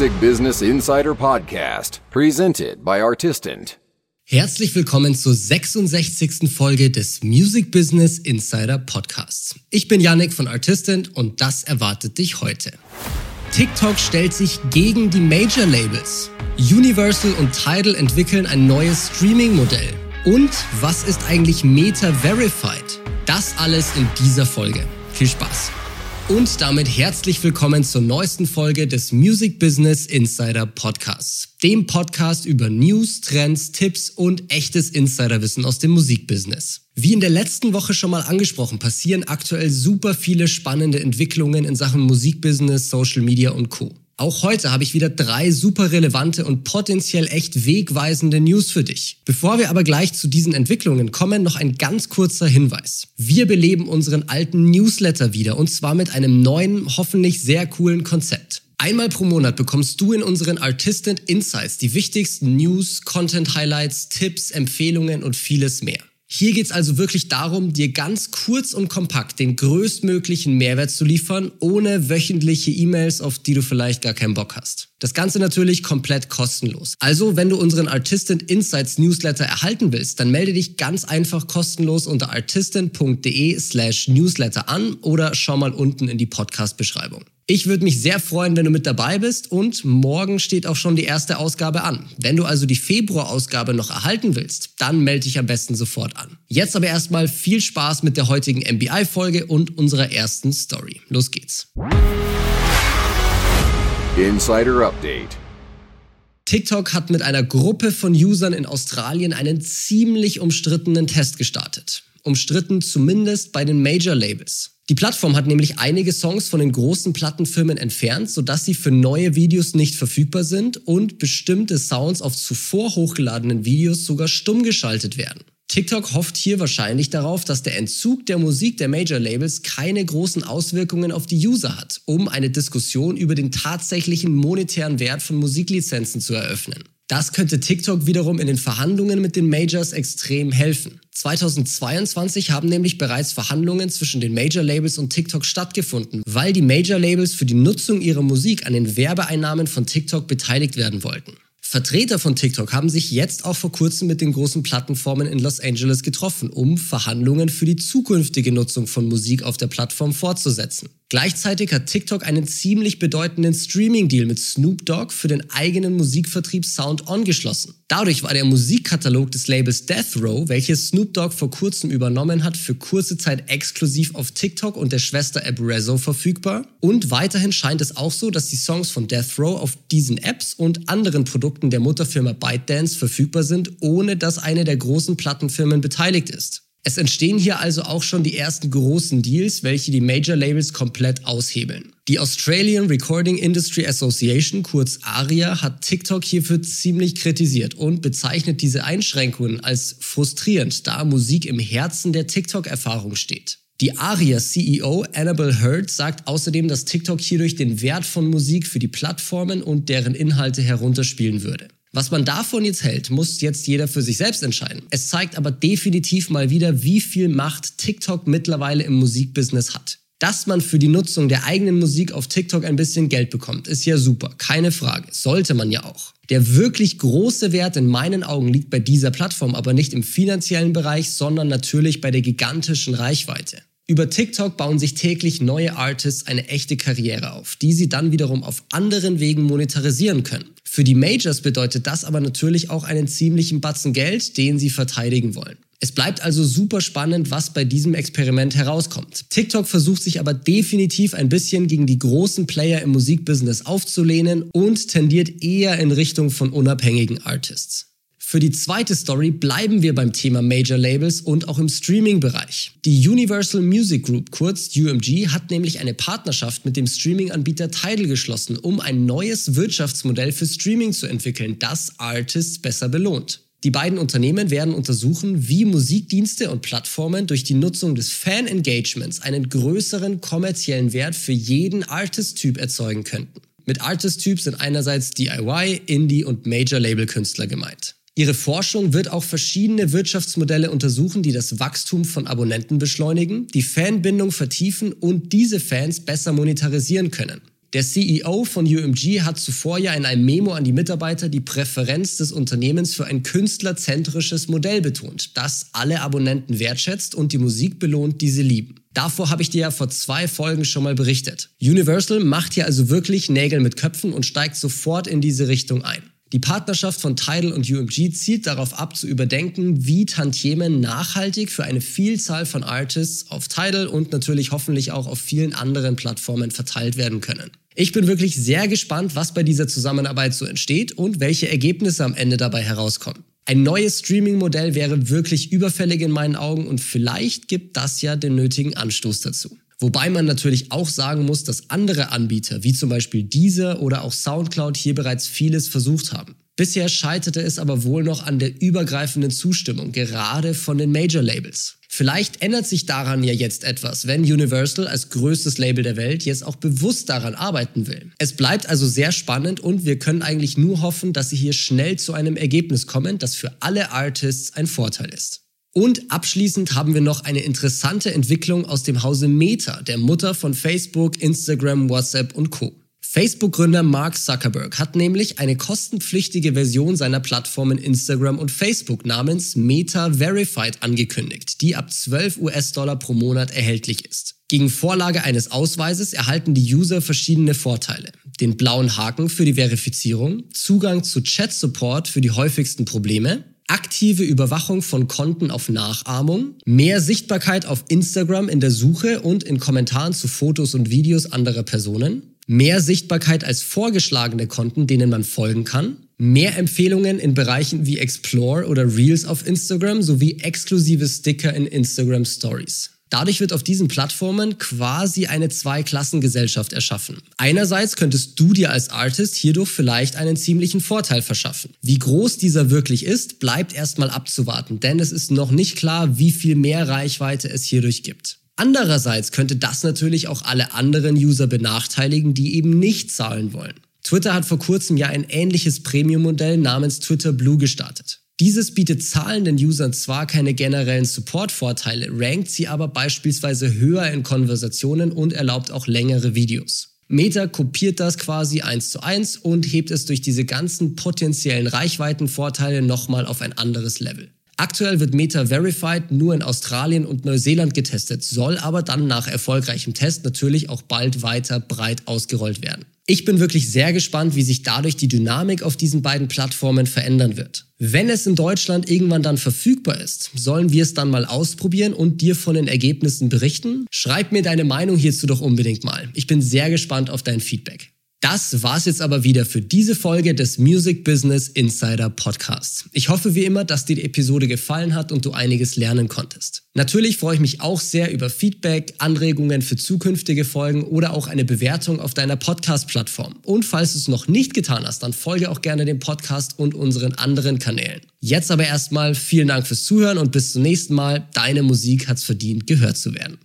Music Business Insider Podcast, presented by Artistant. Herzlich willkommen zur 66. Folge des Music Business Insider Podcasts. Ich bin Yannick von Artistant und das erwartet dich heute. TikTok stellt sich gegen die Major Labels. Universal und Tidal entwickeln ein neues Streaming-Modell. Und was ist eigentlich Meta Verified? Das alles in dieser Folge. Viel Spaß! Und damit herzlich willkommen zur neuesten Folge des Music Business Insider Podcasts. Dem Podcast über News, Trends, Tipps und echtes Insiderwissen aus dem Musikbusiness. Wie in der letzten Woche schon mal angesprochen, passieren aktuell super viele spannende Entwicklungen in Sachen Musikbusiness, Social Media und Co. Auch heute habe ich wieder drei super relevante und potenziell echt wegweisende News für dich. Bevor wir aber gleich zu diesen Entwicklungen kommen, noch ein ganz kurzer Hinweis. Wir beleben unseren alten Newsletter wieder und zwar mit einem neuen, hoffentlich sehr coolen Konzept. Einmal pro Monat bekommst du in unseren Artistant Insights die wichtigsten News, Content Highlights, Tipps, Empfehlungen und vieles mehr. Hier geht es also wirklich darum, dir ganz kurz und kompakt den größtmöglichen Mehrwert zu liefern, ohne wöchentliche E-Mails, auf die du vielleicht gar keinen Bock hast. Das Ganze natürlich komplett kostenlos. Also, wenn du unseren Artistant Insights Newsletter erhalten willst, dann melde dich ganz einfach kostenlos unter artistant.de slash newsletter an oder schau mal unten in die Podcast-Beschreibung. Ich würde mich sehr freuen, wenn du mit dabei bist und morgen steht auch schon die erste Ausgabe an. Wenn du also die Februar-Ausgabe noch erhalten willst, dann melde dich am besten sofort an. Jetzt aber erstmal viel Spaß mit der heutigen MBI-Folge und unserer ersten Story. Los geht's. Insider Update. TikTok hat mit einer Gruppe von Usern in Australien einen ziemlich umstrittenen Test gestartet. Umstritten zumindest bei den Major Labels. Die Plattform hat nämlich einige Songs von den großen Plattenfirmen entfernt, sodass sie für neue Videos nicht verfügbar sind und bestimmte Sounds auf zuvor hochgeladenen Videos sogar stumm geschaltet werden. TikTok hofft hier wahrscheinlich darauf, dass der Entzug der Musik der Major Labels keine großen Auswirkungen auf die User hat, um eine Diskussion über den tatsächlichen monetären Wert von Musiklizenzen zu eröffnen. Das könnte TikTok wiederum in den Verhandlungen mit den Majors extrem helfen. 2022 haben nämlich bereits Verhandlungen zwischen den Major Labels und TikTok stattgefunden, weil die Major Labels für die Nutzung ihrer Musik an den Werbeeinnahmen von TikTok beteiligt werden wollten. Vertreter von TikTok haben sich jetzt auch vor kurzem mit den großen Plattenformen in Los Angeles getroffen, um Verhandlungen für die zukünftige Nutzung von Musik auf der Plattform fortzusetzen. Gleichzeitig hat TikTok einen ziemlich bedeutenden Streaming-Deal mit Snoop Dogg für den eigenen Musikvertrieb Sound On geschlossen. Dadurch war der Musikkatalog des Labels Death Row, welches Snoop Dogg vor kurzem übernommen hat, für kurze Zeit exklusiv auf TikTok und der Schwester-App Rezo verfügbar. Und weiterhin scheint es auch so, dass die Songs von Death Row auf diesen Apps und anderen Produkten der Mutterfirma ByteDance verfügbar sind, ohne dass eine der großen Plattenfirmen beteiligt ist. Es entstehen hier also auch schon die ersten großen Deals, welche die Major Labels komplett aushebeln. Die Australian Recording Industry Association, kurz ARIA, hat TikTok hierfür ziemlich kritisiert und bezeichnet diese Einschränkungen als frustrierend, da Musik im Herzen der TikTok-Erfahrung steht. Die ARIA-CEO Annabel Hurd sagt außerdem, dass TikTok hierdurch den Wert von Musik für die Plattformen und deren Inhalte herunterspielen würde. Was man davon jetzt hält, muss jetzt jeder für sich selbst entscheiden. Es zeigt aber definitiv mal wieder, wie viel Macht TikTok mittlerweile im Musikbusiness hat. Dass man für die Nutzung der eigenen Musik auf TikTok ein bisschen Geld bekommt, ist ja super, keine Frage, sollte man ja auch. Der wirklich große Wert in meinen Augen liegt bei dieser Plattform aber nicht im finanziellen Bereich, sondern natürlich bei der gigantischen Reichweite. Über TikTok bauen sich täglich neue Artists eine echte Karriere auf, die sie dann wiederum auf anderen Wegen monetarisieren können. Für die Majors bedeutet das aber natürlich auch einen ziemlichen Batzen Geld, den sie verteidigen wollen. Es bleibt also super spannend, was bei diesem Experiment herauskommt. TikTok versucht sich aber definitiv ein bisschen gegen die großen Player im Musikbusiness aufzulehnen und tendiert eher in Richtung von unabhängigen Artists. Für die zweite Story bleiben wir beim Thema Major Labels und auch im Streaming-Bereich. Die Universal Music Group, kurz UMG, hat nämlich eine Partnerschaft mit dem Streaming-Anbieter Tidal geschlossen, um ein neues Wirtschaftsmodell für Streaming zu entwickeln, das Artists besser belohnt. Die beiden Unternehmen werden untersuchen, wie Musikdienste und Plattformen durch die Nutzung des Fan-Engagements einen größeren kommerziellen Wert für jeden Artist-Typ erzeugen könnten. Mit Artist-Typ sind einerseits DIY, Indie und Major-Label-Künstler gemeint. Ihre Forschung wird auch verschiedene Wirtschaftsmodelle untersuchen, die das Wachstum von Abonnenten beschleunigen, die Fanbindung vertiefen und diese Fans besser monetarisieren können. Der CEO von UMG hat zuvor ja in einem Memo an die Mitarbeiter die Präferenz des Unternehmens für ein künstlerzentrisches Modell betont, das alle Abonnenten wertschätzt und die Musik belohnt, die sie lieben. Davor habe ich dir ja vor zwei Folgen schon mal berichtet. Universal macht hier also wirklich Nägel mit Köpfen und steigt sofort in diese Richtung ein. Die Partnerschaft von Tidal und UMG zielt darauf ab, zu überdenken, wie Tantiemen nachhaltig für eine Vielzahl von Artists auf Tidal und natürlich hoffentlich auch auf vielen anderen Plattformen verteilt werden können. Ich bin wirklich sehr gespannt, was bei dieser Zusammenarbeit so entsteht und welche Ergebnisse am Ende dabei herauskommen. Ein neues Streaming-Modell wäre wirklich überfällig in meinen Augen und vielleicht gibt das ja den nötigen Anstoß dazu. Wobei man natürlich auch sagen muss, dass andere Anbieter, wie zum Beispiel diese oder auch SoundCloud, hier bereits vieles versucht haben. Bisher scheiterte es aber wohl noch an der übergreifenden Zustimmung, gerade von den Major-Labels. Vielleicht ändert sich daran ja jetzt etwas, wenn Universal als größtes Label der Welt jetzt auch bewusst daran arbeiten will. Es bleibt also sehr spannend und wir können eigentlich nur hoffen, dass sie hier schnell zu einem Ergebnis kommen, das für alle Artists ein Vorteil ist. Und abschließend haben wir noch eine interessante Entwicklung aus dem Hause Meta, der Mutter von Facebook, Instagram, WhatsApp und Co. Facebook-Gründer Mark Zuckerberg hat nämlich eine kostenpflichtige Version seiner Plattformen Instagram und Facebook namens Meta Verified angekündigt, die ab 12 US-Dollar pro Monat erhältlich ist. Gegen Vorlage eines Ausweises erhalten die User verschiedene Vorteile. Den blauen Haken für die Verifizierung, Zugang zu Chat-Support für die häufigsten Probleme, aktive Überwachung von Konten auf Nachahmung, mehr Sichtbarkeit auf Instagram in der Suche und in Kommentaren zu Fotos und Videos anderer Personen, mehr Sichtbarkeit als vorgeschlagene Konten, denen man folgen kann, mehr Empfehlungen in Bereichen wie Explore oder Reels auf Instagram sowie exklusive Sticker in Instagram Stories. Dadurch wird auf diesen Plattformen quasi eine Zweiklassengesellschaft erschaffen. Einerseits könntest du dir als Artist hierdurch vielleicht einen ziemlichen Vorteil verschaffen. Wie groß dieser wirklich ist, bleibt erstmal abzuwarten, denn es ist noch nicht klar, wie viel mehr Reichweite es hierdurch gibt. Andererseits könnte das natürlich auch alle anderen User benachteiligen, die eben nicht zahlen wollen. Twitter hat vor kurzem ja ein ähnliches Premium-Modell namens Twitter Blue gestartet. Dieses bietet zahlenden Usern zwar keine generellen Support-Vorteile, rankt sie aber beispielsweise höher in Konversationen und erlaubt auch längere Videos. Meta kopiert das quasi eins zu eins und hebt es durch diese ganzen potenziellen Reichweitenvorteile nochmal auf ein anderes Level. Aktuell wird Meta Verified nur in Australien und Neuseeland getestet, soll aber dann nach erfolgreichem Test natürlich auch bald weiter breit ausgerollt werden. Ich bin wirklich sehr gespannt, wie sich dadurch die Dynamik auf diesen beiden Plattformen verändern wird. Wenn es in Deutschland irgendwann dann verfügbar ist, sollen wir es dann mal ausprobieren und dir von den Ergebnissen berichten? Schreib mir deine Meinung hierzu doch unbedingt mal. Ich bin sehr gespannt auf dein Feedback. Das war's jetzt aber wieder für diese Folge des Music Business Insider Podcasts. Ich hoffe wie immer, dass dir die Episode gefallen hat und du einiges lernen konntest. Natürlich freue ich mich auch sehr über Feedback, Anregungen für zukünftige Folgen oder auch eine Bewertung auf deiner Podcast-Plattform. Und falls du es noch nicht getan hast, dann folge auch gerne dem Podcast und unseren anderen Kanälen. Jetzt aber erstmal vielen Dank fürs Zuhören und bis zum nächsten Mal. Deine Musik hat's verdient, gehört zu werden.